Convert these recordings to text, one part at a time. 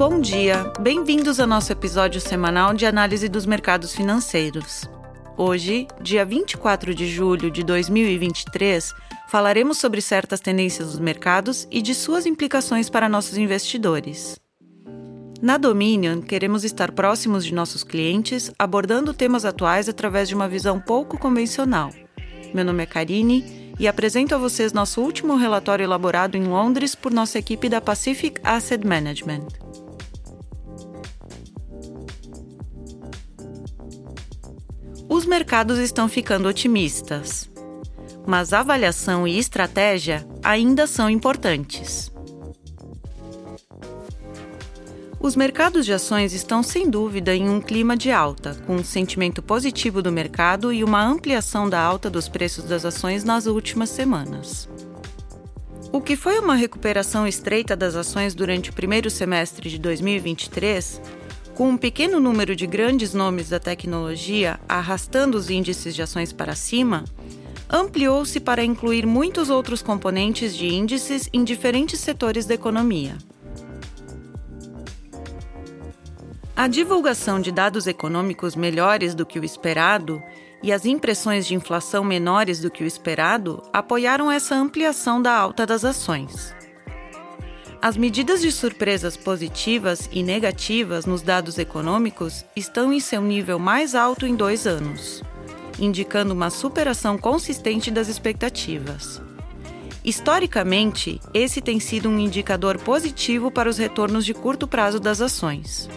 bom dia! Bem-vindos ao nosso episódio semanal de análise dos mercados financeiros. Hoje, dia 24 de julho de 2023, falaremos sobre certas tendências dos mercados e de suas implicações para nossos investidores. Na Dominion, queremos estar próximos de nossos clientes, abordando temas atuais através de uma visão pouco convencional. Meu nome é Karine e apresento a vocês nosso último relatório elaborado em Londres por nossa equipe da Pacific Asset Management. Os mercados estão ficando otimistas, mas avaliação e estratégia ainda são importantes. Os mercados de ações estão sem dúvida em um clima de alta, com um sentimento positivo do mercado e uma ampliação da alta dos preços das ações nas últimas semanas. O que foi uma recuperação estreita das ações durante o primeiro semestre de 2023 com um pequeno número de grandes nomes da tecnologia arrastando os índices de ações para cima, ampliou-se para incluir muitos outros componentes de índices em diferentes setores da economia. A divulgação de dados econômicos melhores do que o esperado e as impressões de inflação menores do que o esperado apoiaram essa ampliação da alta das ações. As medidas de surpresas positivas e negativas nos dados econômicos estão em seu nível mais alto em dois anos, indicando uma superação consistente das expectativas. Historicamente, esse tem sido um indicador positivo para os retornos de curto prazo das ações.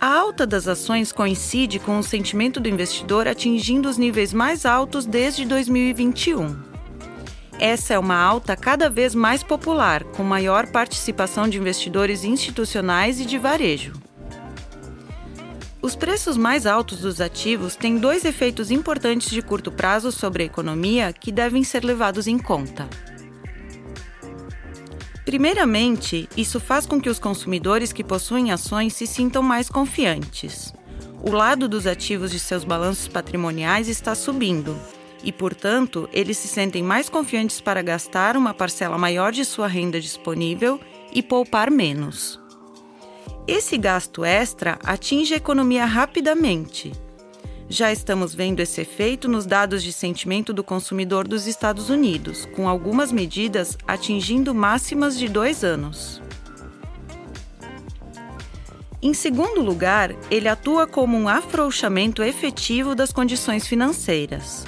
A alta das ações coincide com o sentimento do investidor atingindo os níveis mais altos desde 2021 essa é uma alta cada vez mais popular, com maior participação de investidores institucionais e de varejo. Os preços mais altos dos ativos têm dois efeitos importantes de curto prazo sobre a economia que devem ser levados em conta. Primeiramente, isso faz com que os consumidores que possuem ações se sintam mais confiantes. O lado dos ativos de seus balanços patrimoniais está subindo, e, portanto, eles se sentem mais confiantes para gastar uma parcela maior de sua renda disponível e poupar menos. Esse gasto extra atinge a economia rapidamente. Já estamos vendo esse efeito nos dados de sentimento do consumidor dos Estados Unidos, com algumas medidas atingindo máximas de dois anos. Em segundo lugar, ele atua como um afrouxamento efetivo das condições financeiras.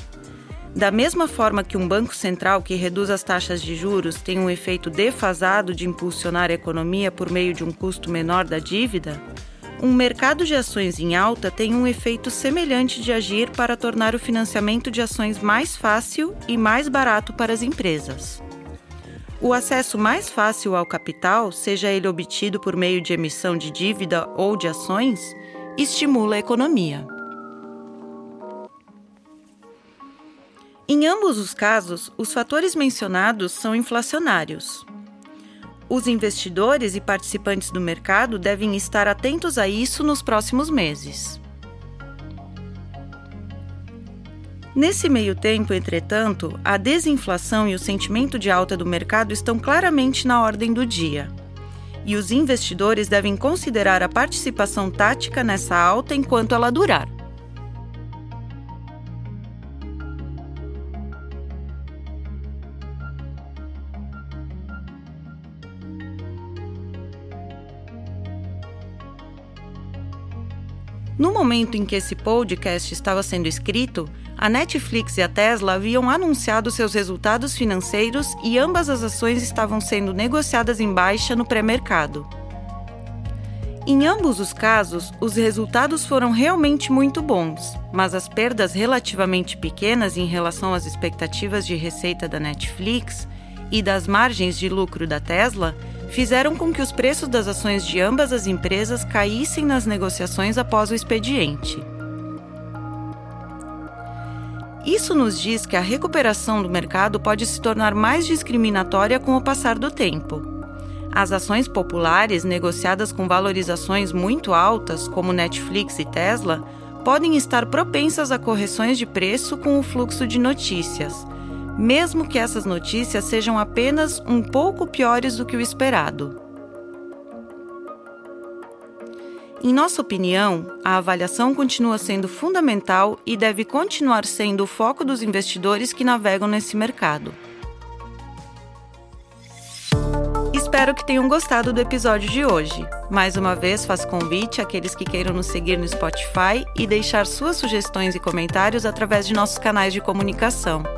Da mesma forma que um banco central que reduz as taxas de juros tem um efeito defasado de impulsionar a economia por meio de um custo menor da dívida, um mercado de ações em alta tem um efeito semelhante de agir para tornar o financiamento de ações mais fácil e mais barato para as empresas. O acesso mais fácil ao capital, seja ele obtido por meio de emissão de dívida ou de ações, estimula a economia. Em ambos os casos, os fatores mencionados são inflacionários. Os investidores e participantes do mercado devem estar atentos a isso nos próximos meses. Nesse meio tempo, entretanto, a desinflação e o sentimento de alta do mercado estão claramente na ordem do dia. E os investidores devem considerar a participação tática nessa alta enquanto ela durar. No momento em que esse podcast estava sendo escrito, a Netflix e a Tesla haviam anunciado seus resultados financeiros e ambas as ações estavam sendo negociadas em baixa no pré-mercado. Em ambos os casos, os resultados foram realmente muito bons, mas as perdas relativamente pequenas em relação às expectativas de receita da Netflix e das margens de lucro da Tesla fizeram com que os preços das ações de ambas as empresas caíssem nas negociações após o expediente. Isso nos diz que a recuperação do mercado pode se tornar mais discriminatória com o passar do tempo. As ações populares, negociadas com valorizações muito altas, como Netflix e Tesla, podem estar propensas a correções de preço com o fluxo de notícias mesmo que essas notícias sejam apenas um pouco piores do que o esperado. Em nossa opinião, a avaliação continua sendo fundamental e deve continuar sendo o foco dos investidores que navegam nesse mercado. Espero que tenham gostado do episódio de hoje. Mais uma vez, faço convite àqueles que queiram nos seguir no Spotify e deixar suas sugestões e comentários através de nossos canais de comunicação.